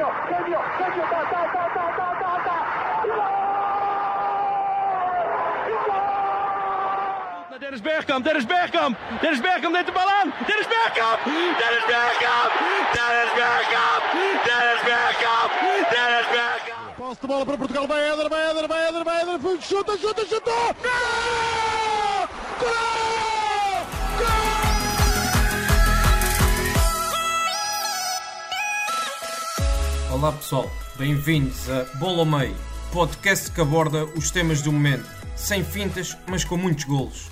genio, genio, genio, ta, ta, ta, ta, ta, ta, ta. Dennis Bergkamp, Dennis Bergkamp, Dennis Bergkamp neemt de bal aan. Dennis Bergkamp, Dennis Bergkamp, Dennis Bergkamp, Dennis Bergkamp, Dennis Bergkamp. Posse de bola para Portugal, vai Éder, vai Éder, vai Éder, vai Éder, chuta, chuta, chuta! Gol! Gol! Olá pessoal, bem-vindos a Bola ao Meio, podcast que aborda os temas do momento, sem fintas, mas com muitos golos.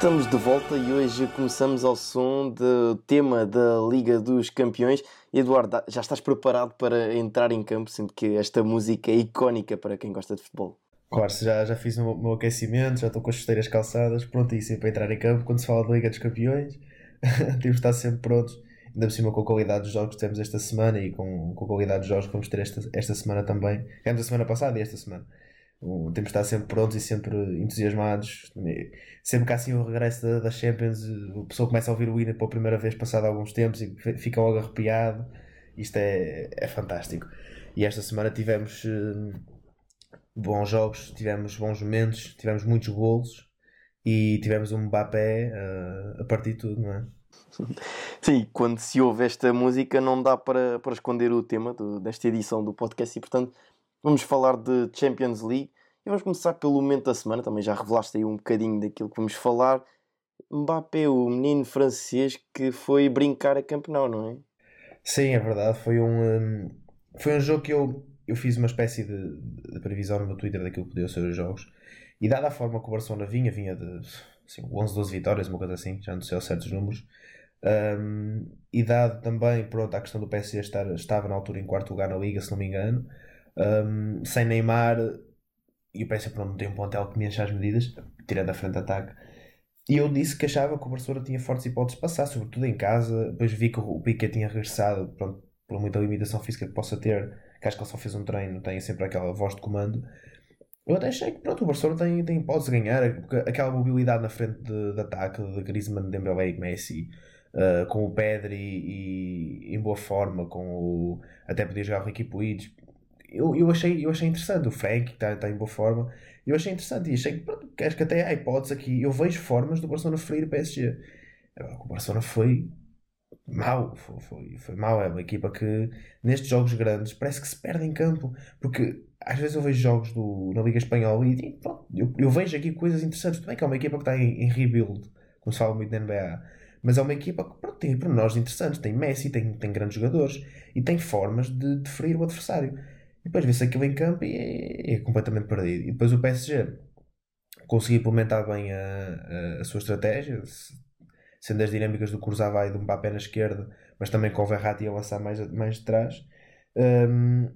Estamos de volta e hoje começamos ao som do tema da Liga dos Campeões. Eduardo, já estás preparado para entrar em campo, sendo que esta música é icónica para quem gosta de futebol? Claro, já, já fiz o meu, aquecimento, já estou com as chuteiras calçadas, prontíssimo para entrar em campo. Quando se fala da Liga dos Campeões, temos de estar sempre prontos. Ainda por cima com a qualidade dos jogos que temos esta semana e com, com a qualidade dos jogos que vamos ter esta, esta semana também. Tivemos a semana passada e esta semana. Temos de estar sempre prontos e sempre entusiasmados. Sempre que há assim o regresso da, da Champions, a pessoa começa a ouvir o hino pela primeira vez passado alguns tempos e fica logo arrepiado. Isto é, é fantástico. E esta semana tivemos uh, bons jogos, tivemos bons momentos, tivemos muitos golos e tivemos um Mbappé uh, a partir de tudo, não é? Sim, quando se ouve esta música não dá para, para esconder o tema do, desta edição do podcast e portanto Vamos falar de Champions League e vamos começar pelo momento da semana. Também já revelaste aí um bocadinho daquilo que vamos falar. Mbappé, o menino francês que foi brincar a campeão, não é? Sim, é verdade. Foi um, um, foi um jogo que eu, eu fiz uma espécie de, de previsão no meu Twitter daquilo que podia ser os jogos. E dada a forma que o Barcelona vinha, vinha de assim, 11, 12 vitórias, uma coisa assim, já não sei certos números. Um, e dado também, pronto, a questão do PSG estar, estava na altura em quarto lugar na Liga, se não me engano um, sem Neymar e o PSG pronto, tem um plantel que me enche as medidas, tirando a frente de ataque. E eu disse que achava que o Barcelona tinha fortes hipóteses de passar, sobretudo em casa. Depois vi que o Piquet tinha regressado, pronto, por muita limitação física que possa ter, que acho que ele só fez um treino, tem sempre aquela voz de comando. Eu até achei que pronto, o Barcelona tem, tem hipótese de ganhar, porque aquela mobilidade na frente de, de ataque de Griezmann, Dembélé e Messi, uh, com o Pedri e, e, em boa forma, com o, até podia jogar o Ricky Puig, eu, eu, achei, eu achei interessante. O Frank está tá em boa forma. Eu achei interessante e achei que, pronto, acho que até há hipótese aqui. Eu vejo formas do Barcelona ferir o PSG. Agora, o Barcelona foi mau. Foi, foi, foi mau. É uma equipa que nestes jogos grandes parece que se perde em campo. Porque às vezes eu vejo jogos do, na Liga Espanhola e pronto, eu, eu vejo aqui coisas interessantes. Bem que é uma equipa que está em, em rebuild, como se fala muito na NBA. Mas é uma equipa que pronto, tem pormenores interessantes. Tem Messi, tem, tem grandes jogadores e tem formas de, de ferir o adversário. E depois vê-se aquilo em campo e é, é, completamente perdido. E depois o PSG conseguiu implementar bem a, a, a, sua estratégia, sendo as dinâmicas do Cruzava e do Mbappé na esquerda, mas também com o Verratti a lançar mais, mais de trás. Um,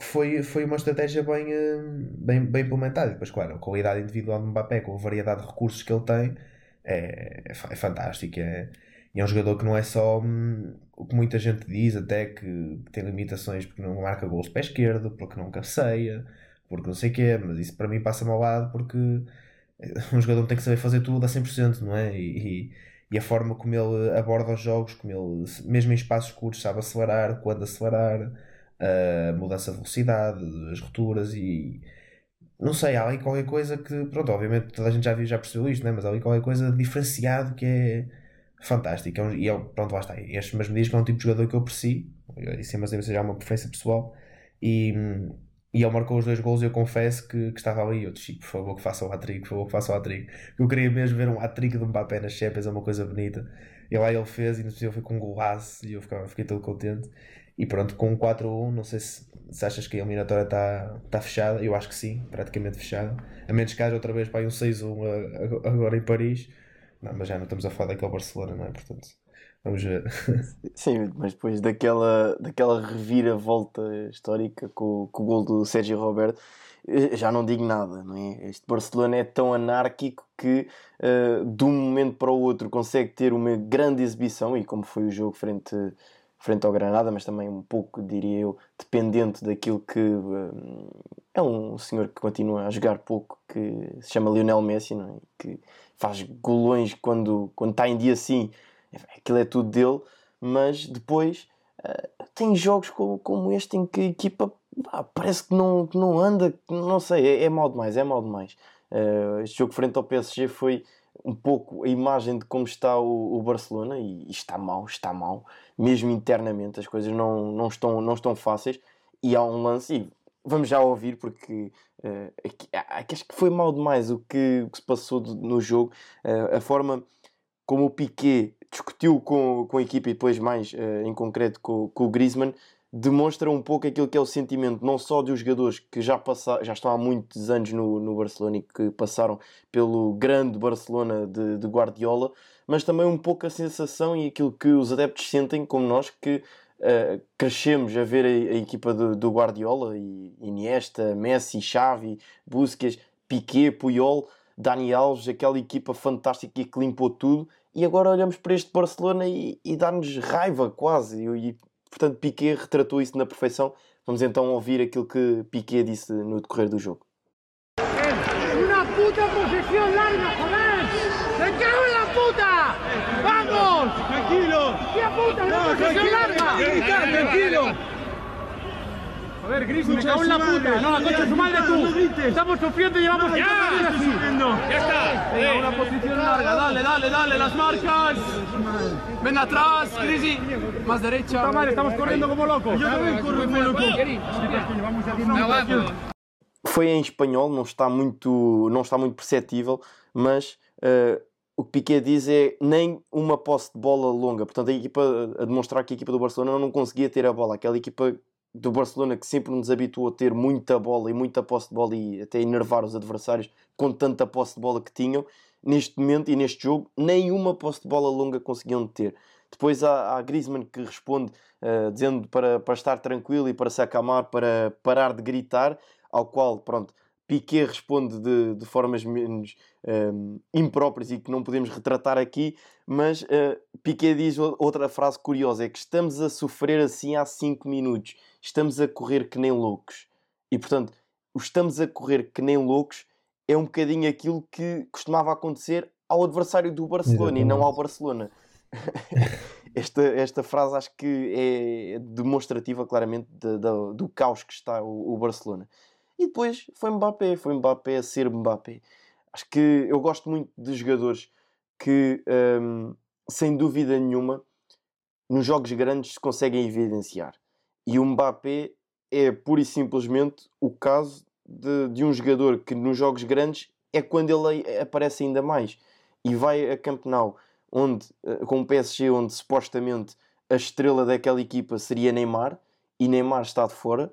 foi, foi uma estratégia bem, hum, bem, bem implementada. E depois, claro, a qualidade individual do Mbappé, com a variedade de recursos que ele tem, é, é, fantástico. É, e é um jogador que não é só hum, o que muita gente diz, até que, tem limitações porque não marca gols de pé esquerdo, porque não cabeceia, porque não sei o quê, mas isso para mim passa-me ao lado porque um jogador tem que saber fazer tudo a 100%, não é? E, e, a forma como ele aborda os jogos, como ele, mesmo em espaços curtos, sabe acelerar, quando acelerar, a mudança de velocidade, as rupturas e não sei, há ali qualquer coisa que, pronto, obviamente toda a gente já viu, já percebeu isto, né? mas há ali qualquer coisa diferenciado que é fantástico. É e eu, pronto, lá está. Estes, mas me diz que é um tipo de jogador que eu aprecio, isso é, mas já uma preferência pessoal. E, e ele marcou os dois gols e eu confesso que, que estava ali. Eu disse, por favor, que faça o hat-trick, por favor, que faça o hat-trick. Eu queria mesmo ver um hat-trick de Mbappé nas Champions, é uma coisa bonita. E lá ele fez e no eu fui com um golaço e eu ficava, fiquei todo contente. E pronto, com um 4-1, não sei se, se achas que a eliminatória está tá fechada. Eu acho que sim, praticamente fechada. A menos que haja outra vez para um 6-1 agora em Paris. Não, mas já não estamos a falar daquele Barcelona, não é? Portanto, vamos ver. Sim, mas depois daquela, daquela reviravolta histórica com, com o gol do Sérgio Roberto, eh, já não digo nada, não é? Este Barcelona é tão anárquico que uh, de um momento para o outro consegue ter uma grande exibição, e como foi o jogo frente frente ao Granada, mas também um pouco, diria eu, dependente daquilo que um, é um senhor que continua a jogar pouco, que se chama Lionel Messi, não é? que faz golões quando, quando está em dia assim, aquilo é tudo dele, mas depois uh, tem jogos como, como este em que a equipa ah, parece que não, que não anda, não sei, é, é mal demais, é mal demais. Uh, este jogo frente ao PSG foi um pouco a imagem de como está o, o Barcelona e, e, está mal, está mal, mesmo internamente as coisas não, não, estão, não estão fáceis e há um lance, e vamos já ouvir porque uh, acho que foi mal demais o que, o que se passou no jogo, uh, a forma como o Piquet discutiu com, com a equipa e depois mais uh, em concreto com, com o Griezmann, demonstra um pouco aquilo que é o sentimento não só dos jogadores que já, passaram, já estão há muitos anos no, no Barcelona e que passaram pelo grande Barcelona de, de, Guardiola, mas também um pouco a sensação e aquilo que os adeptos sentem, como nós, que uh, crescemos a ver a, a equipa do, do, Guardiola e Iniesta, Messi, Xavi, Busquets, Piquet, Puyol, Dani Alves, aquela equipa fantástica que limpou tudo e agora olhamos para este Barcelona e, e dá-nos raiva quase e, Portanto, Piquet retratou isso na perfeição. Vamos então ouvir aquilo que Piquet disse no decorrer do jogo. Una puta posesión larga, joder! ¡Me cago en la puta! ¡Vamos! Tranquilo. ¡Qué puta! ¡Una No, larga! Tranquilo. A ver, Gris, me cago en la puta. No, la concha de su madre tú. Estamos sufriendo y llevamos Ya. Ya está. Venga, una posición larga, dale, dale, dale, las marcas. Ven atrás, Grisi. Más derecha. Está mal, estamos corriendo como locos. Yo también corro como loco. Foi em espanhol, não está muito, não está muito perceptível, mas uh, o que Piquet diz é nem uma posse de bola longa. Portanto, a equipa, a demonstrar que a equipa do Barcelona não conseguia ter a bola. Aquela equipa do Barcelona que sempre nos habituou a ter muita bola e muita posse de bola e até enervar os adversários com tanta posse de bola que tinham, neste momento e neste jogo, nenhuma posse de bola longa conseguiam ter. Depois há, há Griezmann que responde uh, dizendo para, para estar tranquilo e para se acalmar, para parar de gritar, ao qual, pronto, Piquet responde de, de formas menos um, impróprias e que não podemos retratar aqui, mas uh, Piquet diz outra frase curiosa: é que estamos a sofrer assim há 5 minutos estamos a correr que nem loucos. E portanto, o estamos a correr que nem loucos é um bocadinho aquilo que costumava acontecer ao adversário do Barcelona Exatamente. e não ao Barcelona. esta, esta frase acho que é demonstrativa claramente de, de, do caos que está o, o, Barcelona. E depois foi Mbappé, foi Mbappé a ser Mbappé. Acho que eu gosto muito de jogadores que, hum, sem dúvida nenhuma, nos jogos grandes se conseguem evidenciar. E o Mbappé é pura e simplesmente o caso de, de um jogador que nos jogos grandes é quando ele aparece ainda mais. E vai a Camp Nou, onde, eh, com o PSG, onde supostamente a estrela daquela equipa seria Neymar, e Neymar está de fora,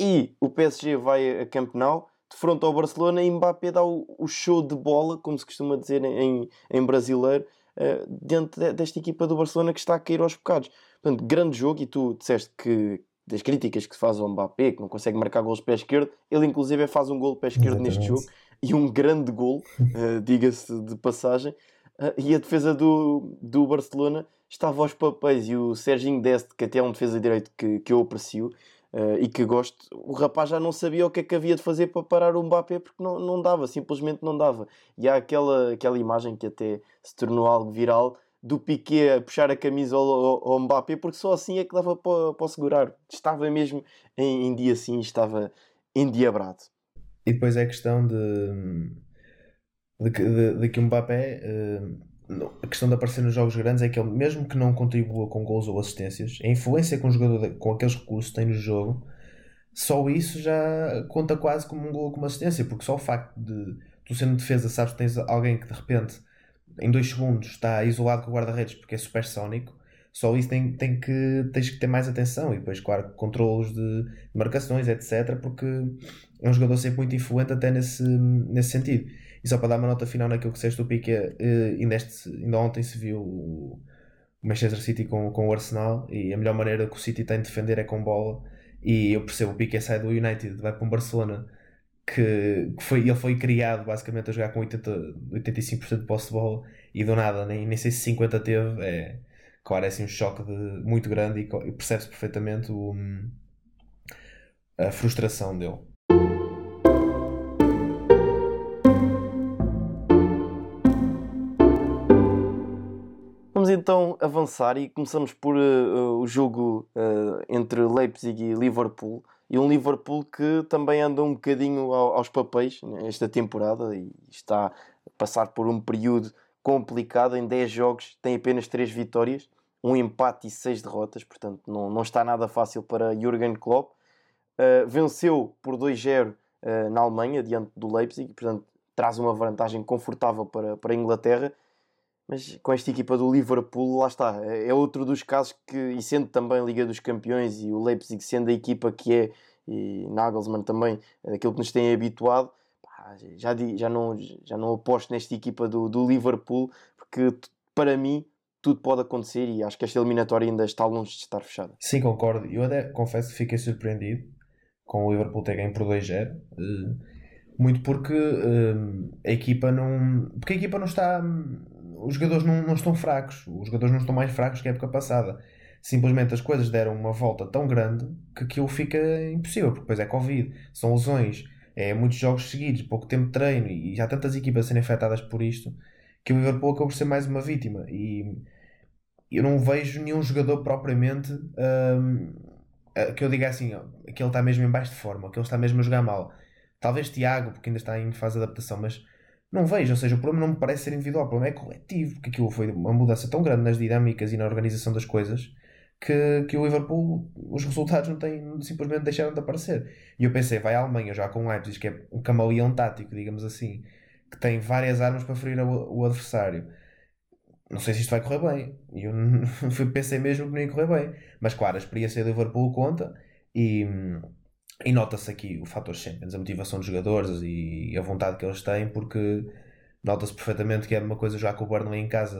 e o PSG vai a Camp Nou, de frente ao Barcelona, e Mbappé dá o, o show de bola, como se costuma dizer em, em brasileiro, uh, dentro desta equipa do Barcelona que está a cair aos bocados. Portanto, grande jogo, e tu disseste que das críticas que se faz ao Mbappé, que não consegue marcar gols de pé esquerdo, ele inclusive faz um gol de pé esquerdo Exatamente. neste jogo, e um grande gol, uh, diga-se de passagem, uh, e a defesa do, do Barcelona estava aos papéis, e o Serginho Deste, que até é um defesa de direito que, que eu aprecio, Uh, e que gosto, o rapaz já não sabia o que é que havia de fazer para parar o Mbappé porque não, não dava, simplesmente não dava. E há aquela, aquela imagem que até se tornou algo viral do Piquet a puxar a camisa ao, ao, Mbappé, porque só assim é que dava para, para segurar. Estava mesmo em, em dia assim, estava endiabrado. E depois é a questão de, de, de, de que o Mbappé, uh, a questão de aparecer nos jogos grandes é que ele, mesmo que não contribua com gols ou assistências, a influência que um jogador com aqueles recursos tem no jogo só isso já conta quase como um gol com uma assistência, porque só o facto de tu sendo defesa sabes que tens alguém que de repente em dois segundos está isolado com o guarda-redes porque é supersónico, só isso tem, tem que, tens que ter mais atenção e depois, claro, controlos de marcações, etc. Porque é um jogador sempre muito influente até nesse, nesse sentido. E só para dar uma nota final naquilo que disseste do Piqué, eh, ainda, este, ainda ontem se viu o Manchester City com, com o Arsenal e a melhor maneira que o City tem de defender é com bola. E eu percebo o Piqué sai do United, vai para um Barcelona que, que foi, ele foi criado basicamente a jogar com 80, 85% de posse de bola e do nada, nem, nem sei se 50 teve. É, claro, é assim um choque de, muito grande e, e percebe-se perfeitamente o, a frustração dele. Vamos então avançar e começamos por uh, o jogo uh, entre Leipzig e Liverpool. E um Liverpool que também anda um bocadinho aos papéis esta temporada e está a passar por um período complicado. Em 10 jogos tem apenas 3 vitórias, um empate e 6 derrotas, portanto não, não está nada fácil para Jurgen Klopp. Uh, venceu por 2-0 uh, na Alemanha, diante do Leipzig, portanto traz uma vantagem confortável para, para a Inglaterra mas com esta equipa do Liverpool, lá está, é, outro dos casos que, e sendo também a Liga dos Campeões e o Leipzig sendo a equipa que é, e Nagelsmann também, aquilo que nos tem habituado, pá, já, já, não, já não aposto nesta equipa do, do Liverpool, porque para mim tudo pode acontecer e acho que esta eliminatória ainda está longe de estar fechada. Sim, concordo. Eu até confesso que fiquei surpreendido com o Liverpool ter ganho por 2-0. Eh, muito porque uh, a equipa não. Porque a equipa não está os jogadores não, não estão fracos, os jogadores não estão mais fracos que a época passada. Simplesmente as coisas deram uma volta tão grande que aquilo fica impossível, porque depois é Covid, são lesões, é muitos jogos seguidos, pouco tempo de treino e já tantas equipas serem afetadas por isto que o Liverpool acabou por ser mais uma vítima. E eu não vejo nenhum jogador propriamente hum, que eu diga assim que ele está mesmo em baixo de forma, que ele está mesmo a jogar mal. Talvez Tiago, porque ainda está em fase de adaptação, mas não vejo, ou seja, o problema não me parece ser individual, o problema é coletivo, porque aquilo foi uma mudança tão grande nas dinâmicas e na organização das coisas que, que o Liverpool, os resultados não têm, simplesmente deixaram de aparecer. E eu pensei, vai à Alemanha já com o Leipzig, que é um camaleão tático, digamos assim, que tem várias armas para ferir o, o adversário. Não sei se isto vai correr bem. E eu pensei mesmo que não ia correr bem. Mas claro, a experiência do Liverpool conta e e nota-se aqui o fator Champions, a motivação dos jogadores e a vontade que eles têm, porque nota-se perfeitamente que é uma coisa já com o Burnley em casa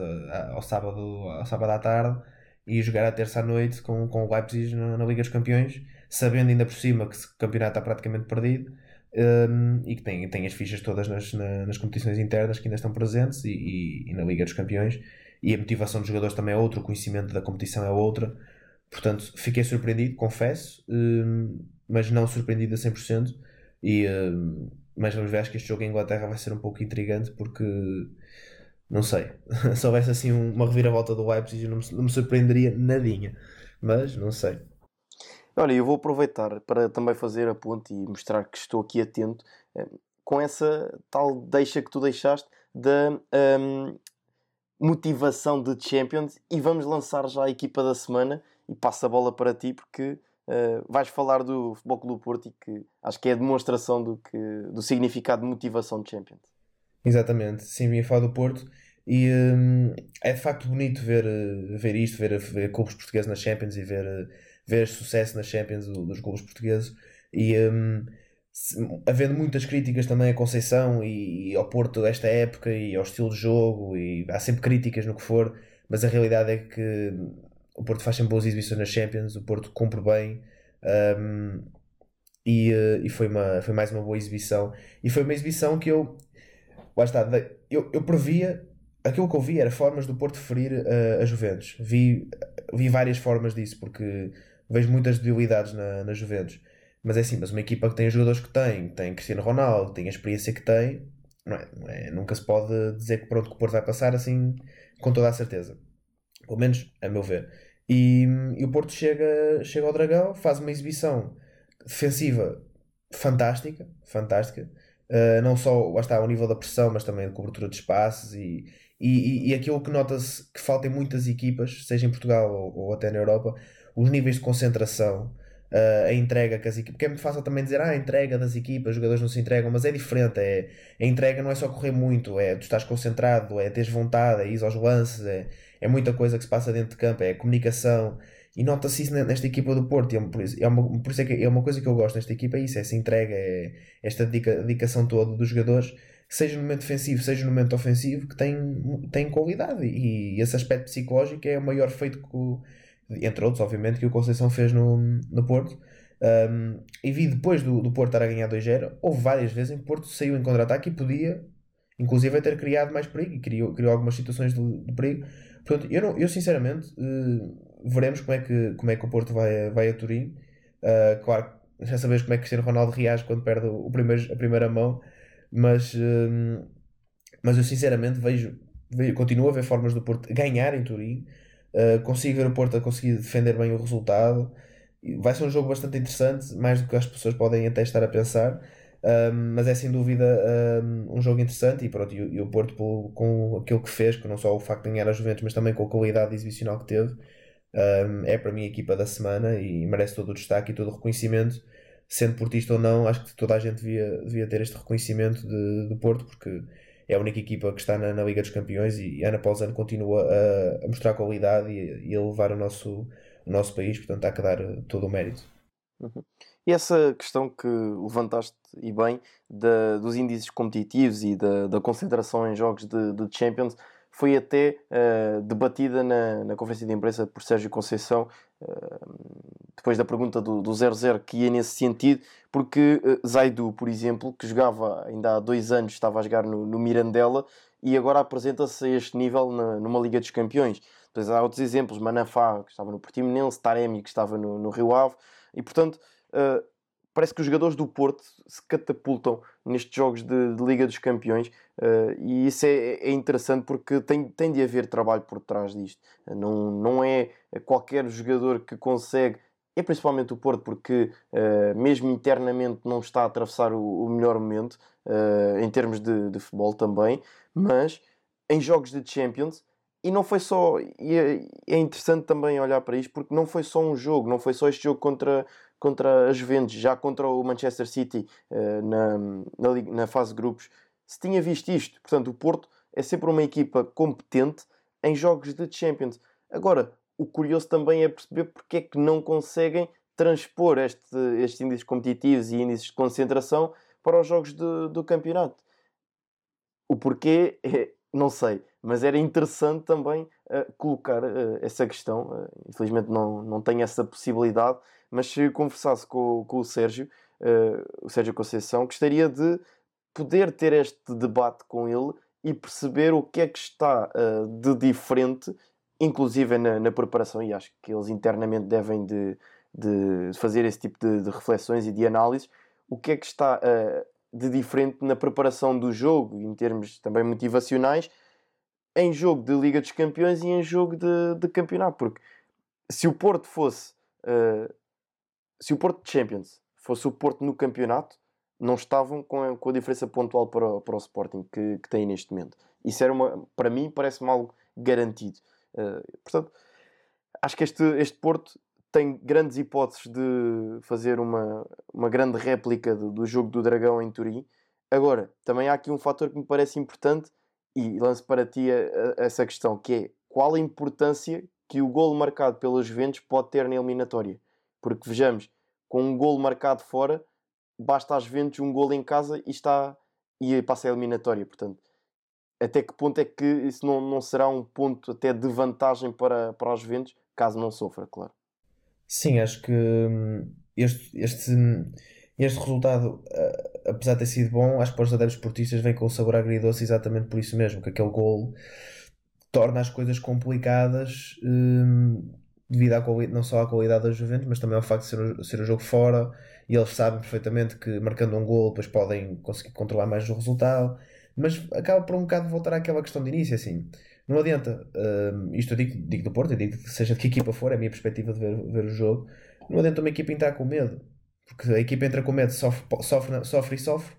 ao sábado, ao sábado à tarde e jogar à terça à noite com, com o Leipzig na, na Liga dos Campeões, sabendo ainda por cima que o campeonato está praticamente perdido um, e que tem, tem as fichas todas nas, na, nas competições internas que ainda estão presentes e, e, e, na Liga dos Campeões. E a motivação dos jogadores também é outra, o conhecimento da competição é outra. Portanto, fiquei surpreendido, confesso. Um, mas não surpreendido a 100%. E, uh, mas vamos ver, acho que este jogo em Inglaterra vai ser um pouco intrigante porque não sei, se houvesse assim uma reviravolta do Leipzig não me, não me surpreenderia nadinha, mas não sei. Olha, eu vou aproveitar para também fazer a ponte e mostrar que estou aqui atento eh, com essa tal deixa que tu deixaste da um, motivação de Champions e vamos lançar já a equipa da semana e passo a bola para ti porque Uh, vais falar do Futebol Clube Porto e que acho que é a demonstração do, que, do significado de motivação de Champions. Exatamente, sim, ia falar do Porto e um, é de facto bonito ver, eh, ver isto, ver, ver clubes portugueses na Champions e ver, eh, ver sucesso na Champions dos clubes portugueses e um, se, havendo muitas críticas também a Conceição e, e ao Porto desta época e ao estilo de jogo e há sempre críticas no que for, mas a realidade é que o Porto faz sempre boas exibições nas Champions, o Porto cumpre bem um, e, uh, e foi, uma, foi mais uma boa exibição. E foi uma exibição que eu, lá está, eu, eu previa, aquilo que eu vi era formas do Porto ferir uh, a Juventus. Vi, vi várias formas disso, porque vejo muitas debilidades na, na Juventus. Mas é assim, mas uma equipa que tem os jogadores que tem, tem Cristiano Ronaldo, tem a experiência que tem, não é, não é, nunca se pode dizer que pronto que o Porto vai passar assim com toda a certeza. Pelo menos a meu ver. E, e, o Porto chega, chega ao Dragão, faz uma exibição defensiva fantástica, fantástica. Uh, não só está ao nível da pressão, mas também de cobertura de espaços e, e, e aquilo que nota-se que falta em muitas equipas, seja em Portugal ou, ou, até na Europa, os níveis de concentração uh, a entrega que as equipas. Porque é muito fácil também dizer, ah, a entrega das equipas, os jogadores não se entregam, mas é diferente. É, a entrega não é só correr muito, é tu estás concentrado, é teres vontade, é ir aos lances, é, é muita coisa que se passa dentro de campo, é comunicação. E nota-se isso nesta equipa do Porto. E é, é, uma, por isso é, que é uma coisa que eu gosto nesta equipa, é isso, é essa entrega, é esta dedica, dedicação toda dos jogadores, seja no momento defensivo, seja no momento ofensivo, que tem, tem qualidade. E, esse aspecto psicológico é o maior feito que entre outros, obviamente, que o Conceição fez no, no Porto. Um, e vi depois do, do Porto estar a ganhar 2-0, houve várias vezes em que Porto saiu em contra-ataque e podia, inclusive, ter criado mais perigo e criou, criou algumas situações de, de perigo. Portanto, eu, não, eu sinceramente, uh, veremos como é, que, como é que o Porto vai, vai a Turim. Uh, claro, já sabemos como é que Cristiano Ronaldo reage quando perde o primeiro, a primeira mão, mas, uh, mas eu sinceramente vejo, vejo, continuo a ver formas do Porto ganhar em Turim consigo ver o Porto a conseguir defender bem o resultado. Vai ser um jogo bastante interessante, mais do que as pessoas podem até estar a pensar. Um, mas é sem dúvida um, um, jogo interessante e, pronto, e, e o Porto com aquilo que fez, que não só o facto de ganhar a Juventus, mas também com a qualidade exibicional que teve, um, é para mim a equipa da semana e merece todo o destaque e todo o reconhecimento. Sendo portista ou não, acho que toda a gente devia, devia ter este reconhecimento de, do Porto, porque é a única equipa que está na, na Liga dos Campeões e ano após ano continua a, a mostrar qualidade e, e, a levar o nosso, o nosso país, portanto há que dar todo o mérito. Uhum. E essa questão que levantaste e bem da, dos índices competitivos e da, da concentração em jogos de, de Champions foi até uh, debatida na, na conferência de imprensa por Sérgio Conceição, uh, depois da pergunta do, do 0-0, que ia nesse sentido, porque uh, Zaidu, por exemplo, que jogava ainda há dois anos, estava a jogar no, no Mirandela e agora apresenta-se a este nível na, numa Liga dos Campeões. Depois há outros exemplos, Manafá, que estava no Portimonense, Taremi, que estava no, no Rio Ave, e portanto parece que os jogadores do Porto se catapultam nestes jogos de, de Liga dos Campeões uh, e isso é, é, interessante porque tem, tem de haver trabalho por trás disto. Não, não é qualquer jogador que consegue, é principalmente o Porto, porque uh, mesmo internamente não está a atravessar o, o melhor momento uh, em termos de, de futebol também, mas em jogos de Champions e não foi só. E é, é, interessante também olhar para isto porque não foi só um jogo, não foi só este jogo contra, contra as Juventus, já contra o Manchester City uh, na, na, na, fase de grupos, se tinha visto isto. Portanto, o Porto é sempre uma equipa competente em jogos de Champions. Agora, o curioso também é perceber porque é que não conseguem transpor este, estes índices competitivos e índices de concentração para os jogos do, do campeonato. O porquê, é, não sei, mas era interessante também uh, colocar uh, essa questão. Uh, infelizmente não, não tenho essa possibilidade, mas se conversasse com, com o Sérgio, o Sérgio Conceição, gostaria de poder ter este debate com ele e perceber o que é que está de diferente, inclusive na, na, preparação, e acho que eles internamente devem de, de fazer esse tipo de, de reflexões e de análises, o que é que está de diferente na preparação do jogo, em termos também motivacionais, em jogo de Liga dos Campeões e em jogo de, de campeonato, porque se o Porto fosse uh, se o Porto de Champions fosse o Porto no campeonato, não estavam com a, com a diferença pontual para o, para o Sporting que, que tem neste momento. Isso era uma, para mim, parece-me algo garantido. Uh, portanto, acho que este, este Porto tem grandes hipóteses de fazer uma, uma grande réplica do, do jogo do Dragão em Turim. Agora, também há aqui um fator que me parece importante e lanço para ti a, a, essa questão, que é qual a importância que o golo marcado pelos Juventus pode ter na eliminatória. Porque vejamos, com um golo marcado fora, basta às Juventus um golo em casa e está e passa a eliminatória. Portanto, até que ponto é que isso não, não será um ponto até de vantagem para, para os Juventus, caso não sofra, claro. Sim, acho que hum, este, este, hum, este resultado, apesar de ter sido bom, acho que para os adeptos esportistas vem com o sabor agridoce exatamente por isso mesmo, que aquele golo torna as coisas complicadas hum, devido à não só à qualidade da Juventus, mas também ao facto de ser, ser o jogo fora e eles sabem perfeitamente que marcando um gol depois podem conseguir controlar mais o resultado. Mas acaba por um bocado voltar àquela questão de início, assim. Não adianta, isto eu digo, digo do Porto, eu digo seja de que equipa for, é a minha perspectiva de ver, ver o jogo. Não adianta uma equipa entrar com medo, porque a equipa entra com medo, sofre, sofre, sofre e sofre,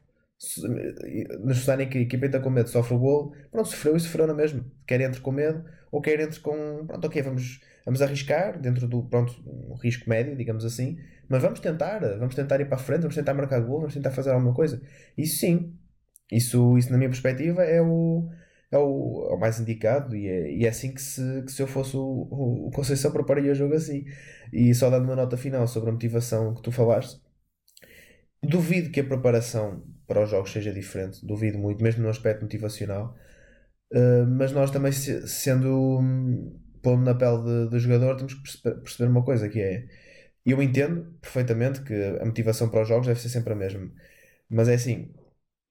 nos em que a equipa entra com medo, sofre o gol, pronto, sofreu e sofreu na mesma. Quer entre com medo, ou quer entre com, pronto, ok, vamos, vamos arriscar dentro do, pronto, um risco médio, digamos assim, mas vamos tentar, vamos tentar ir para a frente, vamos tentar marcar gol, vamos tentar fazer alguma coisa. Isso sim, isso, isso na minha perspectiva é o, é o, é o mais indicado e é, e é assim que se, que se eu fosse o, o, Conceição prepararia o jogo assim. E só dando uma nota final sobre a motivação que tu falaste, duvido que a preparação para os jogos seja diferente, duvido muito, mesmo no aspecto motivacional. Uh, mas nós também, sendo pondo na pele do jogador, temos que perceber uma coisa que é. Eu entendo perfeitamente que a motivação para os jogos deve ser sempre a mesma, mas é assim.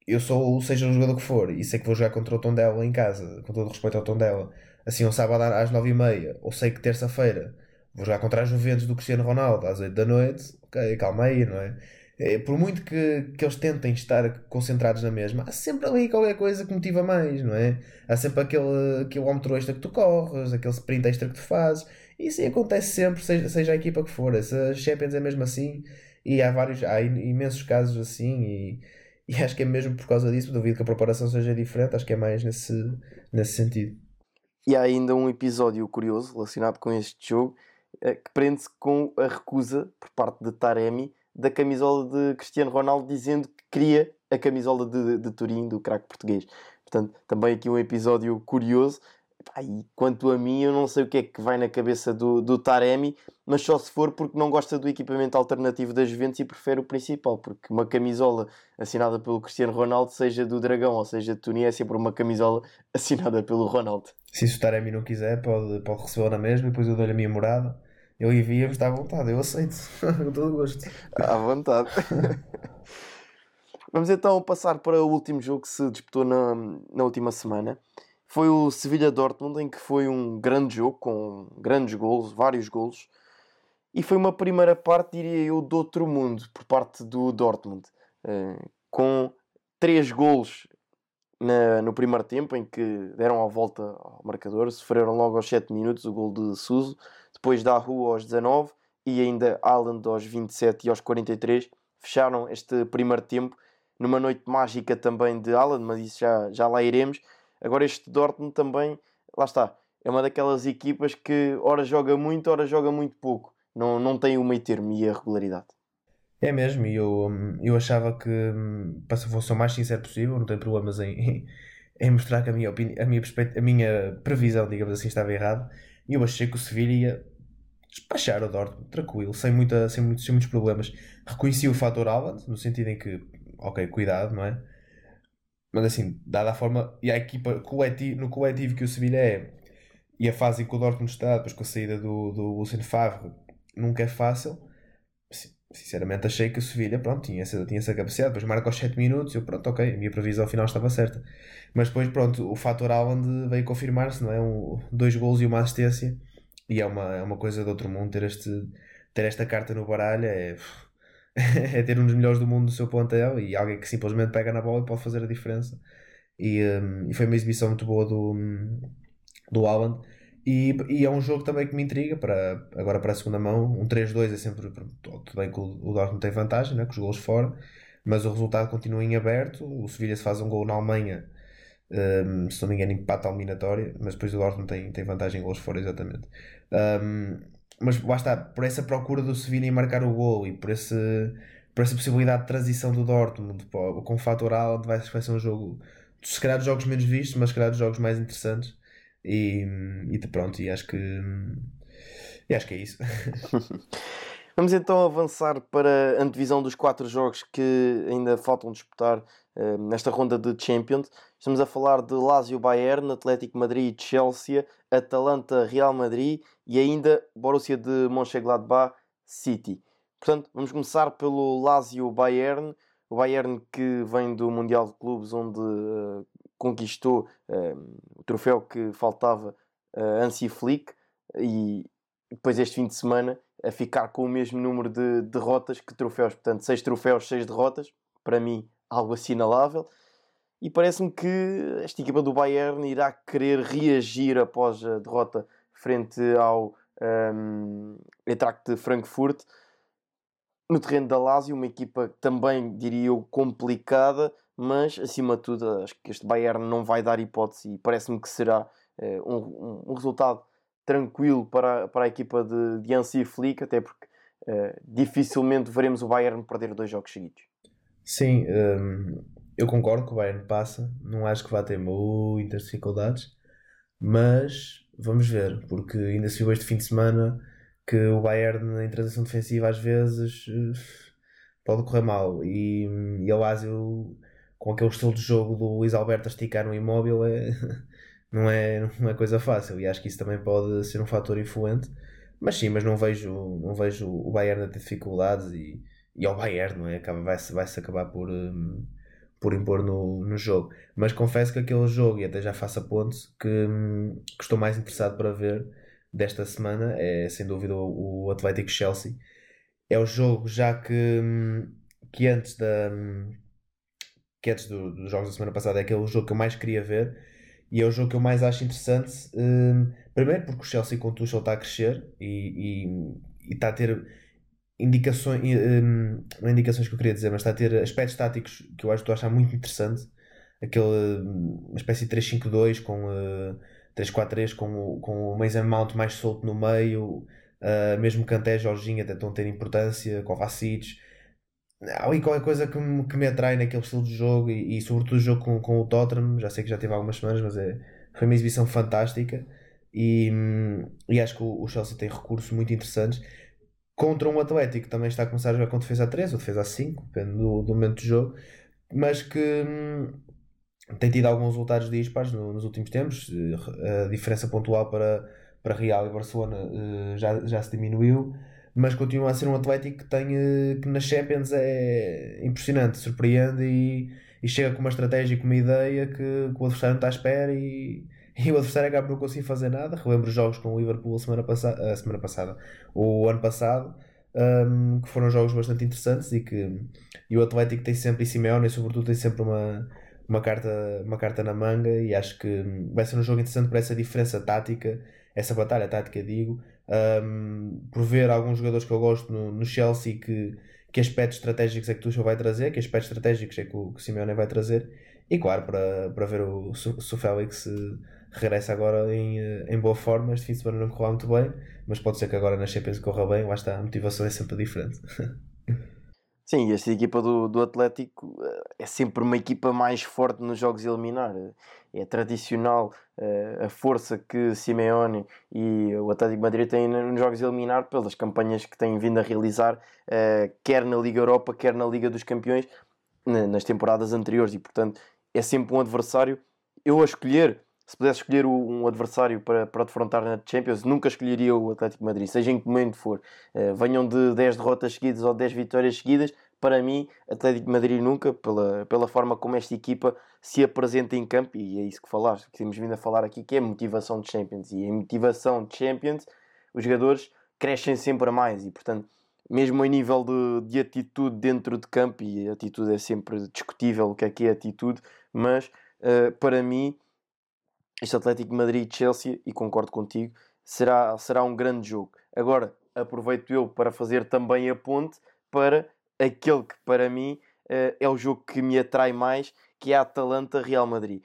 Eu sou, seja o jogador que for, e sei que vou jogar contra o Tondela em casa, com todo respeito ao Tondela, assim, um sábado às 9h30, ou sei que terça-feira vou jogar contra as Juventus do Cristiano Ronaldo às 8 da noite, ok, calma aí, não é? É, por muito que, que eles tentem estar concentrados na mesma, há sempre ali qualquer coisa que motiva mais, não é? Há sempre aquele quilómetro extra que tu corres, aquele sprint extra que tu fazes. E isso acontece sempre, seja, seja a equipa que for. Essa Champions é mesmo assim. E há vários, há imensos casos assim. E, e acho que é mesmo por causa disso. Duvido que a preparação seja diferente. Acho que é mais nesse, nesse sentido. E há ainda um episódio curioso relacionado com este jogo eh, que prende-se com a recusa por parte de Taremi da camisola de Cristiano Ronaldo dizendo que queria a camisola de, de Turim, do craque português. Portanto, também aqui um episódio curioso. E quanto a mim, eu não sei o que é que vai na cabeça do, do Taremi, mas só se for porque não gosta do equipamento alternativo das Juventus e prefere o principal, porque uma camisola assinada pelo Cristiano Ronaldo, seja do Dragão ou seja de Turim, é sempre uma camisola assinada pelo Ronaldo. Se o Taremi não quiser, pode, pode recebê-la na mesma e depois eu dou-lhe a minha morada eu envia-me, está à vontade, eu aceito, com todo gosto. À vontade. Vamos então passar para o último jogo que se disputou na, na última semana. Foi o Sevilha-Dortmund, em que foi um grande jogo, com grandes golos, vários golos. E foi uma primeira parte, diria eu, do outro mundo, por parte do Dortmund. Uh, com três golos na, no primeiro tempo, em que deram a volta ao marcador, sofreram logo aos 7 minutos o gol de Suso depois da Rua aos 19 e ainda Haaland aos 27 e aos 43 fecharam este primeiro tempo numa noite mágica também de Haaland, mas isso já, já lá iremos. Agora este Dortmund também, lá está, é uma daquelas equipas que ora joga muito, ora joga muito pouco. Não, não tem o meio termo e a regularidade. É mesmo, e eu, eu achava que, para se fosse o mais sincero possível, não tenho problemas em, em mostrar que a minha, opinião, a, minha a minha previsão, digamos assim, estava errada. E eu achei que o Sevilha ia despachar o Dortmund, tranquilo, sem, muita, sem, muitos, sem muitos problemas. Reconheci o fator Haaland, no sentido em que, ok, cuidado, não é? Mas assim, dada a forma e a equipa coletivo, no coletivo que o Sevilha é e a fase em que o Dortmund está, depois com a saída do, do Lucien Favre, nunca é fácil. Sinceramente, achei que o Sevilha pronto, tinha, essa, tinha essa capacidade. Depois marca aos 7 minutos, eu pronto, ok, a minha previsão final estava certa. Mas depois, pronto, o fator Haaland veio confirmar-se, não é? Um, dois gols e uma assistência e é uma, é uma coisa de outro mundo ter, este, ter esta carta no baralho. É, é ter um dos melhores do mundo no seu plantel e alguém que simplesmente pega na bola e pode fazer a diferença. E, um, e foi uma exibição muito boa do, do Alan. E, e é um jogo também que me intriga para, agora para a segunda mão. Um 3-2 é sempre. Tudo bem que o, Dortmund tem vantagem, né, com os gols fora, mas o resultado continua em aberto. O Sevilha se faz um gol na Alemanha um, se não me engano, empata a eliminatória, mas depois o Dortmund tem, tem vantagem em gols fora, exatamente. Um, mas está, por essa procura do Sevilla em marcar o gol e por, esse, por essa possibilidade de transição do Dortmund com o fator Haaland, vai, vai ser um jogo, se calhar dos jogos menos vistos, mas se calhar dos jogos mais interessantes. E, e pronto, e acho que, e acho que é isso. Vamos então avançar para a antevisão dos quatro jogos que ainda faltam disputar uh, nesta ronda de Champions. Estamos a falar de Lazio Bayern, Atlético Madrid Chelsea, Atalanta Real Madrid e ainda Borussia de Mönchengladbach City. Portanto, vamos começar pelo Lazio Bayern, o Bayern que vem do Mundial de Clubes onde uh, conquistou uh, o troféu que faltava a Hansi Flick e depois este fim de semana a ficar com o mesmo número de derrotas que troféus. Portanto, 6 troféus, 6 derrotas. Para mim, algo assinalável. E parece-me que esta equipa do Bayern irá querer reagir após a derrota frente ao um, Eintracht de Frankfurt. no terreno da Lazio, uma equipa também, diria eu, complicada, mas acima de tudo acho que este Bayern não vai dar hipótese e parece-me que será uh, um, um, resultado tranquilo para, para a equipa de, de Hansi Flick, até porque uh, dificilmente veremos o Bayern perder dois jogos seguidos. Sim, um, eu concordo que o Bayern passa, não acho que vá ter muitas dificuldades, mas vamos ver, porque ainda se viu este fim de semana que o Bayern em transição defensiva às vezes eh, pode correr mal e, e a Lazio com aquele estilo de jogo do Luís Alberto a esticar no imóvel é, não, é, não é coisa fácil e acho que isso também pode ser um fator influente mas sim, mas não vejo, não vejo o Bayern a ter dificuldades e, e ao Bayern é? vai-se vai -se acabar por, um, por impor no, no jogo mas confesso que aquele jogo, e até já faço a ponte que, um, que estou mais interessado para ver desta semana é sem dúvida o, o Atlético Chelsea. É o jogo já que, hum, que antes da antes do, dos jogos da semana passada é aquele jogo que eu mais queria ver e é o jogo que eu mais acho interessante. Um, primeiro porque o Chelsea com o Tuchel está a crescer e, e, e está a ter indicações, um, não é indicações que eu queria dizer, mas está a ter aspectos táticos que eu acho que estou a achar muito interessante. Aquele, uma espécie de 3-5-2 com uh, 3-4-3 com o, com o Mason Mount mais solto no meio, uh, mesmo Canté, Jorginho até estão a ter importância, Kovacic. Há ali qualquer coisa que me, que me atrai naquele estilo de jogo e, e sobretudo o jogo com, com o Tottenham, já sei que já teve algumas semanas, mas é, foi uma exibição fantástica. E, e acho que o, o Chelsea tem recursos muito interessantes. Contra um Atlético que também está a começar a jogar com defesa a 3 ou defesa a 5, depende do, do momento do jogo, mas que hum, tem tido alguns resultados dispares no, nos últimos tempos. Eh, a diferença pontual para, para Real e Barcelona eh, já, já se diminuiu, mas continua a ser um Atlético que tem eh, que nas Champions é impressionante, surpreende e, e chega com uma estratégia e com uma ideia que, que o adversário não está à espera e, e o adversário acaba por não conseguir fazer nada. Relembro os jogos com o Liverpool a semana, passada, a semana passada, o ano passado. Um, que foram jogos bastante interessantes e que e o Atlético tem sempre, e Simeone sobretudo tem sempre uma, uma carta, uma carta na manga e acho que vai ser um jogo interessante por essa diferença tática, essa batalha tática, digo, um, por ver alguns jogadores que eu gosto no, no Chelsea que, que aspectos estratégicos é que Tuchel vai trazer, que aspectos estratégicos é que o, que o Simeone vai trazer. E claro, para, para ver o, se o Félix regressa agora em, em boa forma, este fim de semana não correu muito bem, mas pode ser que agora na Champions corra bem, lá está, a motivação é sempre diferente. Sim, esta equipa do, do Atlético eh, é sempre uma equipa mais forte nos jogos eliminar. É tradicional uh, a força que Simeone e o Atlético Madrid têm nos jogos eliminar pelas campanhas que têm vindo a realizar, quer na Liga Europa, quer na Liga dos Campeões, nas temporadas anteriores. E portanto é sempre um adversário. Eu a escolher se pudesse escolher um adversário para, para defrontar na Champions, nunca escolheria o Atlético Madrid, seja em que momento for. Uh, venham de 10 derrotas seguidas ou 10 vitórias seguidas, para mim, Atlético Madrid nunca, pela, pela forma como esta equipa se apresenta em campo, e é isso que falaste, que temos vindo a falar aqui, que é motivação de Champions. E em motivação de Champions, os jogadores crescem sempre a mais, e portanto, mesmo em nível de, de atitude dentro de campo, e atitude é sempre discutível o que é que é atitude, mas uh, para mim este Atlético Madrid-Chelsea, e concordo contigo, será, será um grande jogo. Agora, aproveito eu para fazer também a ponte para aquele que para mim uh, é o jogo que me atrai mais, que é a Atalanta-Real Madrid.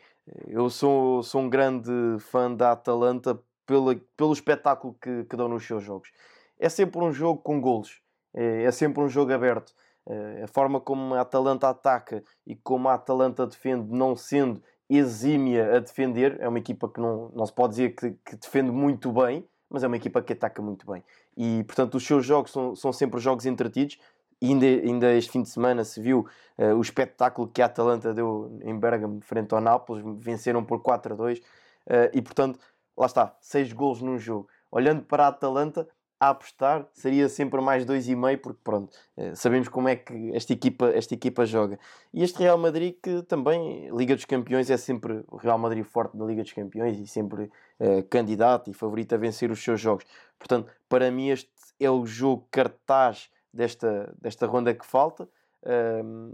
Eu sou, sou um grande fã da Atalanta pelo, pelo espetáculo que, que dão nos seus jogos. É sempre um jogo com golos, é, é sempre um jogo aberto. Uh, a forma como a Atalanta ataca e como a Atalanta defende, não sendo exímia a defender. É uma equipa que não, não se pode dizer que, que, defende muito bem, mas é uma equipa que ataca muito bem. E, portanto, os seus jogos são, são sempre jogos entretidos. E ainda, ainda este fim de semana se viu uh, o espetáculo que a Atalanta deu em Bergamo frente ao Nápoles. Venceram por 4 a 2. Uh, eh, e, portanto, lá está, 6 golos num jogo. Olhando para a Atalanta, a apostar seria sempre mais 2,5 porque pronto, eh, sabemos como é que esta equipa, esta equipa joga. E este Real Madrid que também, Liga dos Campeões é sempre o Real Madrid forte na Liga dos Campeões e sempre uh, candidato e favorito a vencer os seus jogos. Portanto, para mim este é o jogo cartaz desta, desta ronda que falta. Um,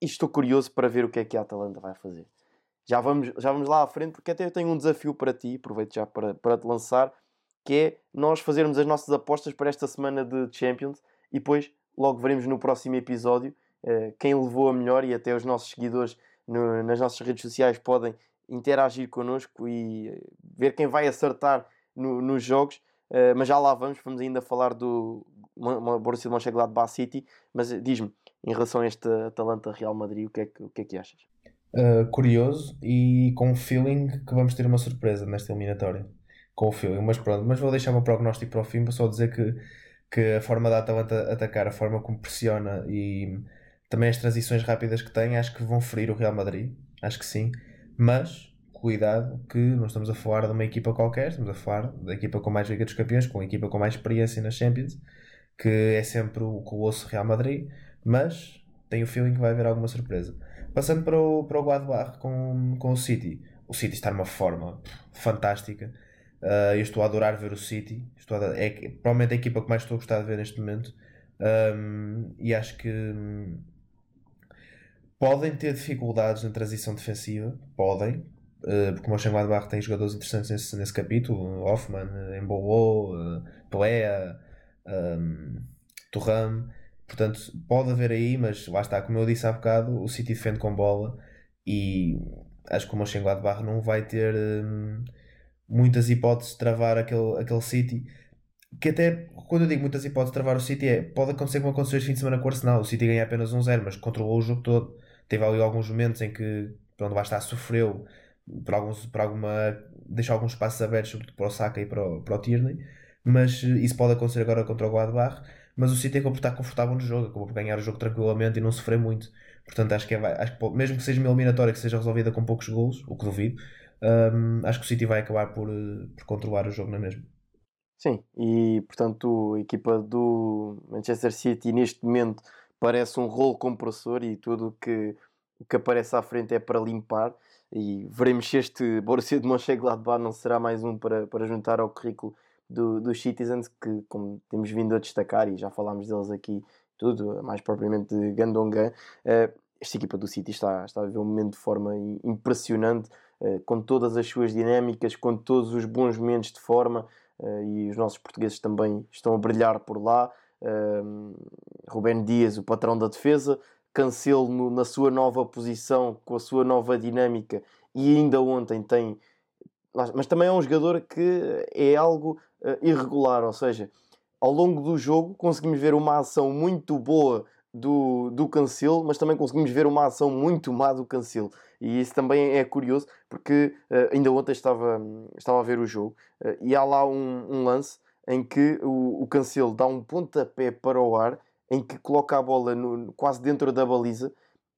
e estou curioso para ver o que é que a Atalanta vai fazer. Já vamos, já vamos lá à frente, porque até eu tenho um desafio para ti, aproveito já para, para te lançar que é nós fazermos as nossas apostas para esta semana de Champions e depois logo veremos no próximo episódio uh, quem levou a melhor e até os nossos seguidores no, nas nossas redes sociais podem interagir connosco e ver quem vai acertar no, nos jogos. Uh, mas já lá vamos, vamos ainda falar do Borussia de Mönchengladbach City. Mas diz-me, em relação a este Atalanta Real Madrid, o que é que, o que, é que achas? Curioso e com o feeling que vamos ter uma surpresa nesta eliminatória. Com o feeling, mas pronto, mas vou deixar o meu prognóstico para o fim para só dizer que, que a forma da Atalanta atacar, a forma como pressiona e também as transições rápidas que tem, acho que vão ferir o Real Madrid, acho que sim, mas cuidado que não estamos a falar de uma equipa qualquer, estamos a falar da equipa com mais Liga dos Campeões, com a equipa com mais experiência nas Champions, que é sempre o colosso Real Madrid, mas tenho o feeling que vai haver alguma surpresa. Passando para o, para o Guadalajara com, com o City, o City está numa forma fantástica. Uh, eu estou a adorar ver o City. Estou a, é provavelmente a equipa que mais estou a gostar de ver neste momento. Um, e acho que um, podem ter dificuldades na transição defensiva. Podem. Uh, porque o Mönchengladbach tem jogadores interessantes nesse, nesse capítulo. Hoffman, Embolo, uh, Pelea, um, Turram. Portanto, pode haver aí, mas lá está, como eu disse há bocado, o City defende com bola e acho que o Mönchengladbach não vai ter hum, muitas hipóteses de travar aquele, aquele City. Que até, quando eu digo muitas hipóteses de travar o City, é, pode acontecer como aconteceu este fim de semana com o Arsenal. O City ganha apenas 1-0, mas controlou o jogo todo. Teve ali alguns momentos em que, pronto, está, sofreu por, alguns, por alguma. deixou alguns espaços abertos, sobretudo para o Saka e para o, para o Tierney. Mas eh, isso pode acontecer agora contra o Gladbach mas o City acabou por estar confortável no jogo, acabou por ganhar o jogo tranquilamente e não sofrer muito. Portanto, acho que, é, acho que mesmo que seja uma eliminatória que seja resolvida com poucos golos, o que duvido, um, acho que o City vai acabar por, eh, por controlar o jogo na mesma. Sim, e portanto a equipa do Manchester City neste momento parece um rolo compressor e tudo que, o que aparece à frente é para limpar e veremos se este Borussia de Mönchengladbach não será mais um para, para juntar ao currículo do, dos Citizens, que como temos vindo a destacar e já falámos deles aqui, tudo, mais propriamente de Gandongan, uh, esta equipa do City está, está a viver um momento de forma impressionante, com todas as suas dinâmicas, com todos os bons momentos de forma, uh, e os nossos portugueses também estão a brilhar por lá. Uh, Rubén Dias, o patrão da defesa, Cancelo na sua nova posição, com a sua nova dinâmica, e ainda ontem tem mas também é um jogador que é algo uh, irregular, ou seja, ao longo do jogo conseguimos ver uma ação muito boa do, do Cancelo, mas também conseguimos ver uma ação muito má do Cancelo. E isso também é curioso, porque uh, ainda ontem estava, estava a ver o jogo uh, e há lá um, um, lance em que o, o Cancelo dá um pontapé para o ar, em que coloca a bola no, quase dentro da baliza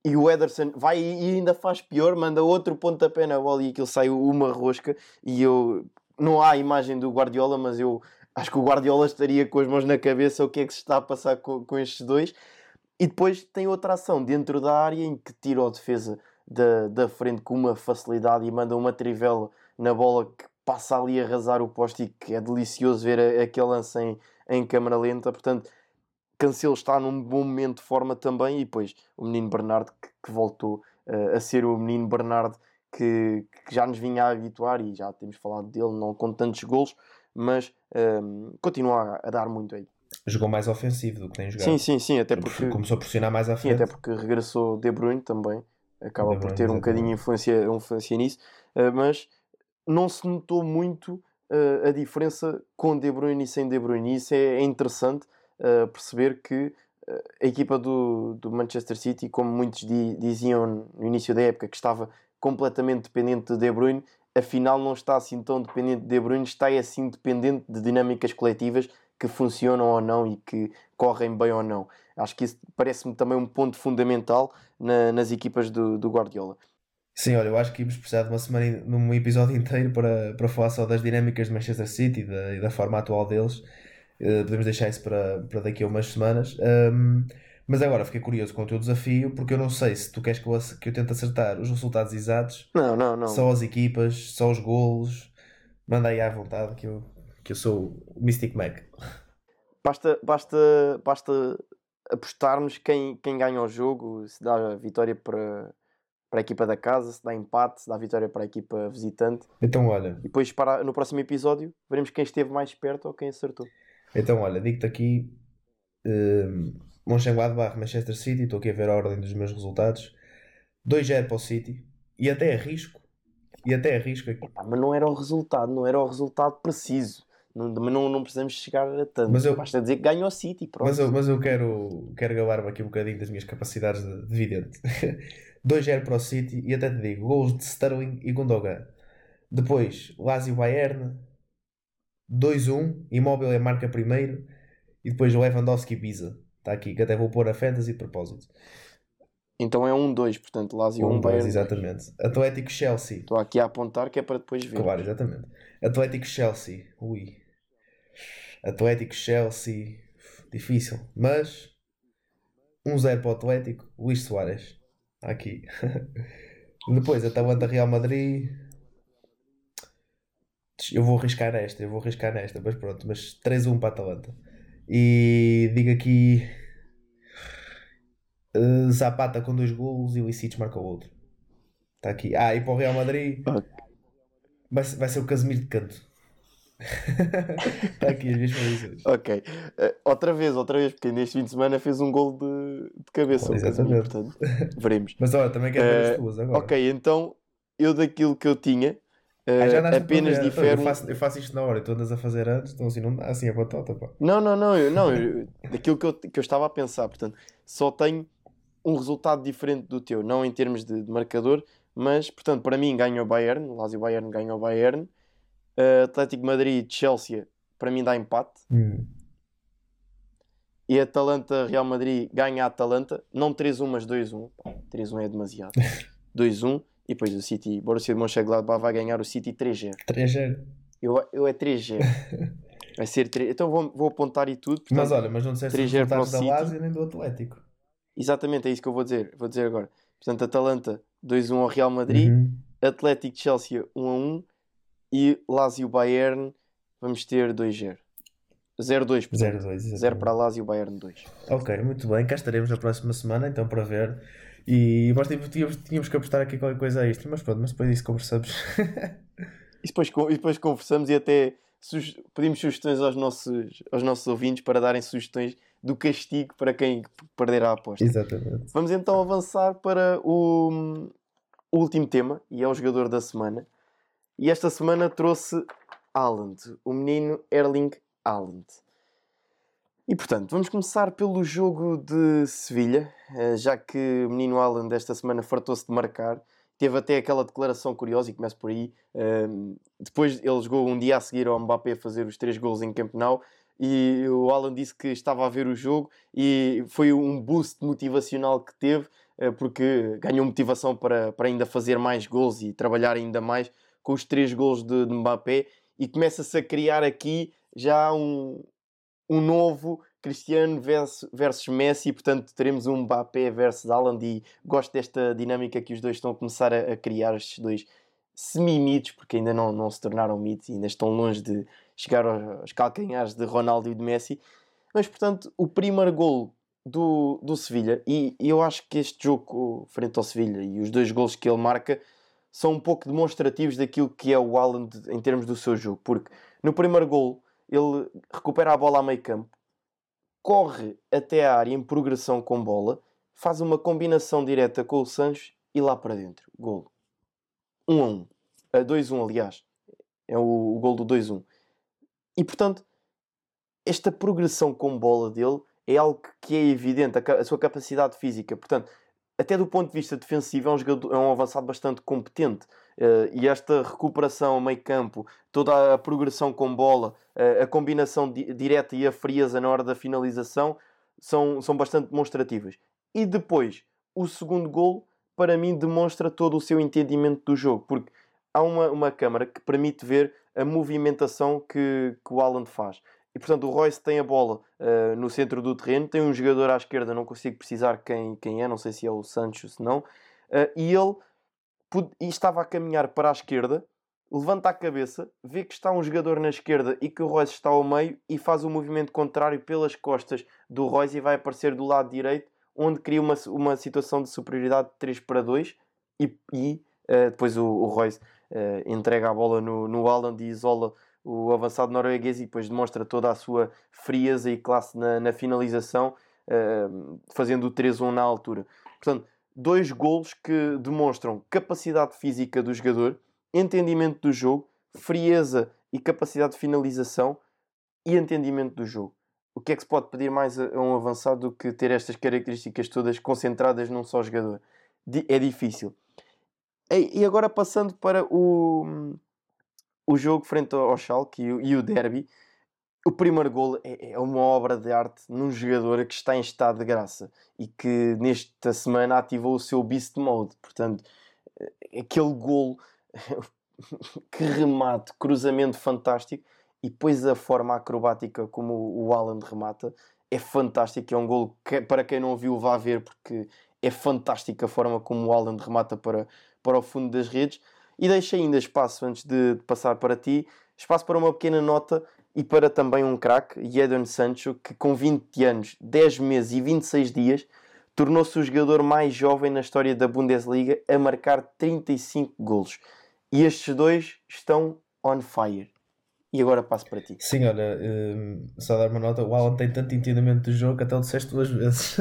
e o Ederson vai e ainda faz pior, manda outro pontapé na bola e aquilo sai uma rosca. E eu não há imagem do Guardiola, mas eu acho que o Guardiola estaria com as mãos na cabeça o que é que se está a passar com, com estes dois. E depois tem outra ação dentro da área em que tira o defesa da, da frente com uma facilidade e manda uma trivela na bola que passa ali a arrasar o poste e que é delicioso ver aquele lance em, em câmera lenta. Portanto, Cancelo está num bom momento de forma também, e depois o menino Bernardo que, que voltou uh, a ser o menino Bernardo que, que, já nos vinha a habituar e já temos falado dele, não com tantos golos, mas um, ehm, continua a, a, dar muito aí. Jogou mais ofensivo do que tem jogado. Sim, sim, sim, até porque começou a pressionar mais à frente. Sim, até porque regressou De Bruyne também, acaba por ter um bocadinho influência, influência nisso, uh, mas não se notou muito uh, a diferença com De Bruyne e sem De Bruyne, isso é, é interessante uh, perceber que a equipa do, do Manchester City, como muitos di, diziam no início da época, que estava completamente dependente de De Bruyne, afinal não está assim tão dependente de De Bruyne, está assim dependente de dinâmicas coletivas que funcionam ou não e que correm bem ou não. Acho que isso parece-me também um ponto fundamental na, nas equipas do, do Guardiola. Sim, olha, eu acho que íamos precisar de uma semana, num episódio inteiro para, para falar só das dinâmicas de Manchester City e da, e da forma atual deles. Eh, podemos deixar isso para, para daqui a umas semanas. Um, mas agora fiquei curioso com o teu desafio, porque eu não sei se tu queres que eu, que eu tente acertar os resultados exatos. Não, não, não. Só as equipas, só os golos. Manda aí à vontade que eu, que eu sou o Mystic Mac. Basta, basta, basta apostarmos quem, quem ganha o jogo, se dá vitória para, para a equipa da casa, se dá empate, se dá vitória para a equipa visitante. Então, olha. E depois, para, no próximo episódio, veremos quem esteve mais perto ou quem acertou. Então, olha, digo-te aqui Uh, Mönchengladbach, Manchester City, estou aqui a ver a ordem dos meus resultados. 2-0 para o City. E até arrisco. E até arrisco aqui. Epá, mas não era o resultado, não era o resultado preciso. Não, mas não, não precisamos chegar a tanto. Mas eu- Basta dizer que ganha o City. Pronto. Mas eu, mas eu quero, quero gabar-me aqui um bocadinho das minhas capacidades de, de vidente. 2-0 para o City e até te digo, gols de Sterling e Gundogan. Depois, Lazio Bayern, 2-1, Immobile marca primeiro e depois Lewandowski e Pisa. Está aqui, que até vou pôr a Fantasy de propósito. Então é 1-2, portanto, Lazio 1 Um, Bayern. exatamente. Atlético Chelsea. Estou aqui a apontar que é para depois ver. Claro, exatamente. Atlético Chelsea. Ui. Atlético Chelsea. Difícil. Mas 1-0 para o Atlético. Luís Soares. Está aqui. Depois Atalanta Real Madrid. Eu vou arriscar nesta, eu vou arriscar nesta, mas pronto, mas 3-1 para a Atalanta. E digo aqui eh, Zapata com dois golos e o Licic marca o outro. Está aqui. Ah, e para o Real Madrid Ok. vai, vai ser o Casemiro de canto. Está aqui as minhas posições. Ok. Eh, outra vez, outra vez, porque neste fim de semana fez um gol de, de cabeça. O Casemiro, exatamente. portanto, veremos. Mas olha, também quero ver Eh, as tuas agora. Ok, então eu daquilo que eu tinha eh, Ah, a apenas difere. Eu um- faço, eu faço isto na hora tu andas a fazer antes, então assim não dá, assim é batota, pá. Não, não, não, eu, não eu, daquilo que eu, que eu estava a pensar, portanto, só tenho um resultado diferente do teu, não em termos de, de marcador, mas, portanto, para mim ganha o Bayern, Lazio Bayern ganha o Bayern, Eh, Atlético Madrid, Chelsea, para mim dá empate, Hum. e Atalanta, Real Madrid ganha a Atalanta, não 3-1, mas 2-1, Pá, 3-1 é demasiado, 2-1, e depois o City, Borussia de Mönchengladbach vai ganhar o City 3-0. 3-0. Eu, eu é 3-0. Vai ser 3 Então vou, vou apontar e tudo. Mas portanto, olha, mas não disseste os 3-0 para o resultados da. Lazio nem do Atlético. Exatamente, é isso que eu vou dizer. Vou dizer agora. Portanto, Atalanta 2-1 ao Real Madrid, Uhum. Atlético Chelsea 1-1 e Lazio Bayern vamos ter 2-0. 0-2, portanto. 0-2. 0 exatamente. para Lazio Bayern 2. Ok, muito bem. Cá estaremos na próxima semana então para ver. E nós tínhamos, tínhamos, que apostar aqui qualquer coisa extra, mas pronto, mas depois disso conversamos. E depois, e depois conversamos e até pedimos sugestões aos nossos, aos nossos ouvintes para darem sugestões do castigo para quem perder a aposta. Exatamente. Vamos então avançar para o, o último tema, e é o jogador da semana. E esta semana trouxe Haaland, o menino Erling Haaland. E portanto, vamos começar pelo jogo de Sevilha, eh, já que o menino Haaland esta semana fartou-se de marcar. Teve até aquela declaração curiosa, e começo por aí. ehm, depois ele jogou um dia a seguir ao Mbappé a fazer os três gols em Camp Nou, e o Haaland disse que estava a ver o jogo e foi um boost motivacional que teve, eh, porque ganhou motivação para, para ainda fazer mais gols e trabalhar ainda mais com os três gols de, de Mbappé e começa-se a criar aqui já um, um novo Cristiano versus, versus Messi, portanto teremos um Mbappé versus Haaland. E gosto desta dinâmica que os dois estão a começar a, a criar, estes dois semi-mitos, porque ainda não, não se tornaram mitos, ainda estão longe de chegar aos, aos calcanhares de Ronaldo e de Messi, mas portanto o primeiro gol do, do Sevilha, e, e eu acho que este jogo frente ao Sevilha e os dois gols que ele marca são um pouco demonstrativos daquilo que é o Haaland em termos do seu jogo, porque no primeiro gol ele recupera a bola a meio campo, corre até a área em progressão com bola, faz uma combinação direta com o Sancho e lá para dentro, golo. 1 a 1. A 2-1, aliás. É o, o gol do 2-1. E portanto, esta progressão com bola dele é algo que é evidente, a, a sua capacidade física. Portanto, até do ponto de vista defensivo, é um, jogador, é um avançado bastante competente. Eh, e esta recuperação a meio campo, toda a progressão com bola, eh, a combinação di- direta e a frieza na hora da finalização são, são bastante demonstrativas. E depois, o segundo gol, para mim, demonstra todo o seu entendimento do jogo, porque há uma, uma câmara que permite ver a movimentação que, que o Haaland faz. E portanto, o Royce tem a bola eh, no centro do terreno, tem um jogador à esquerda, não consigo precisar quem, quem é, não sei se é o Sancho, se não, eh, e ele pod- e estava a caminhar para a esquerda, levanta a cabeça, vê que está um jogador na esquerda e que o Royce está ao meio e faz o movimento contrário pelas costas do Royce e vai aparecer do lado direito, onde cria uma, uma situação de superioridade de 3 para 2 e, e eh, depois o, o Royce entrega a bola no, no Haaland e isola o avançado norueguês e depois demonstra toda a sua frieza e classe na, na finalização, uh, fazendo o 3-1 na altura. Portanto, dois golos que demonstram capacidade física do jogador, entendimento do jogo, frieza e capacidade de finalização e entendimento do jogo. O que é que se pode pedir mais a um avançado do que ter estas características todas concentradas num só jogador? É difícil. E agora passando para o, o jogo frente ao Schalke e o, derby, o primeiro gol é, é, uma obra de arte num jogador que está em estado de graça e que nesta semana ativou o seu beast mode. Portanto, eh, aquele gol, que remate, cruzamento fantástico e depois a forma acrobática como o Alan remata é fantástico. É um gol que, para quem não viu, vá ver porque é fantástica a forma como o Alan remata para, para o fundo das redes. E deixo ainda espaço, antes de passar para ti, espaço para uma pequena nota e para também um craque, Jadon Sancho, que com 20 anos, 10 meses e 26 dias, tornou-se o jogador mais jovem na história da Bundesliga a marcar 35 golos. E estes dois estão on fire. E agora passo para ti. Sim, olha, um, só dar uma nota: o Alan tem tanto entendimento do jogo que até o disseste duas vezes.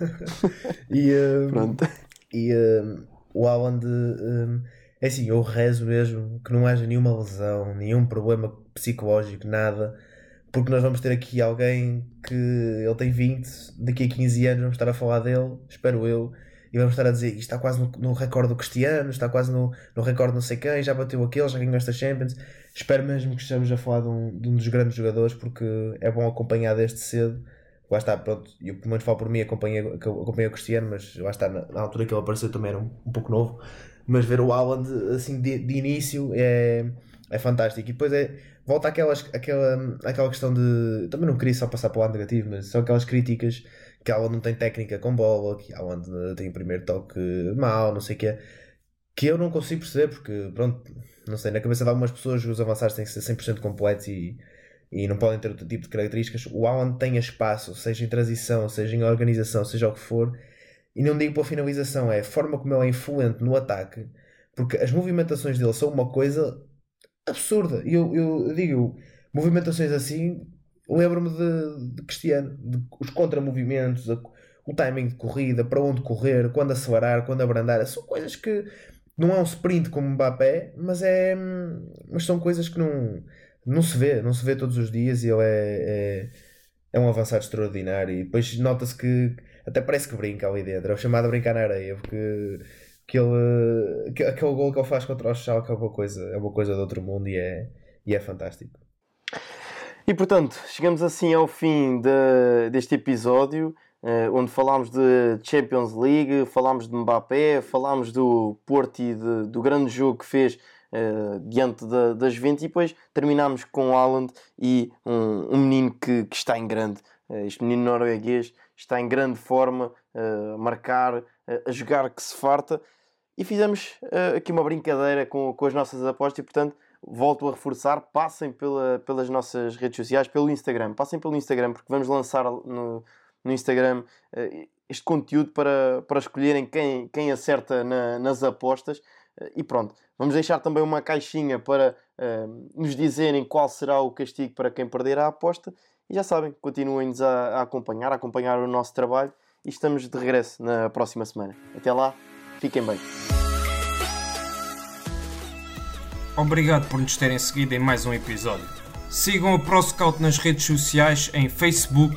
e um, Pronto. E um, o Alan de. Um, é assim, eu rezo mesmo que não haja nenhuma lesão, nenhum problema psicológico, nada, porque nós vamos ter aqui alguém que ele tem 20, daqui a 15 anos vamos estar a falar dele, espero eu, e vamos estar a dizer que está quase no, no recorde do Cristiano, está quase no, no recorde não sei quem, já bateu aquele, já ganhou esta Champions. Espero mesmo que estejamos a falar de um, de um dos grandes jogadores, porque é bom acompanhar desde cedo. Lá está, pronto, eu pelo menos falo por mim, acompanhei, acompanhei o Cristiano, mas lá está, na, na altura que ele apareceu também era um, um pouco novo mas ver o Alan assim de, de, início é, é fantástico. E depois é, volta àquelas, àquela, àquela questão de. Também não queria só passar para o lado negativo, mas são aquelas críticas que Alan não tem técnica com bola, que Alan tem o primeiro toque mau, não sei o que Que eu não consigo perceber, porque, pronto, não sei, na cabeça de algumas pessoas os avançados têm que ser 100% completos e, e não podem ter outro tipo de características. O Alan tem espaço, seja em transição, seja em organização, seja o que for e não digo para a finalização, é a forma como ele é influente no ataque, porque as movimentações dele são uma coisa absurda. Eu, eu, eu digo, movimentações assim, lembro-me de, de Cristiano, de, os contramovimentos, o timing de corrida, para onde correr, quando acelerar, quando abrandar, são coisas que não é um sprint como Mbappé, mas é mas são coisas que não, não se vê, não se vê todos os dias e ele é, é, é um avançado extraordinário e depois nota-se que até parece que brinca ali dentro. É o chamado a brincar na areia, porque aquele, aquele gol que ele faz contra o Schalke é uma coisa, é uma coisa de outro mundo e é, e é fantástico. E portanto, chegamos assim ao fim de, deste episódio, uh, onde falámos de Champions League, falámos de Mbappé, falámos do Porto e de, do grande jogo que fez uh, diante da, das Juventus e depois terminámos com Haaland e um, um menino que, que, está em grande, uh, este menino norueguês está em grande forma, a marcar, a jogar que se farta. E fizemos aqui uma brincadeira com, com as nossas apostas e, portanto, volto a reforçar, passem pela, pelas nossas redes sociais, pelo Instagram. Passem pelo Instagram, porque vamos lançar no, no Instagram este conteúdo para, para escolherem quem, quem acerta na, nas apostas. E pronto, vamos deixar também uma caixinha para uh, nos dizerem qual será o castigo para quem perder a aposta. E já sabem, continuem-nos a, a acompanhar, a acompanhar o nosso trabalho e estamos de regresso na próxima semana. Até lá, fiquem bem. Obrigado por nos terem seguido em mais um episódio. Sigam a ProScout nas redes sociais em Facebook,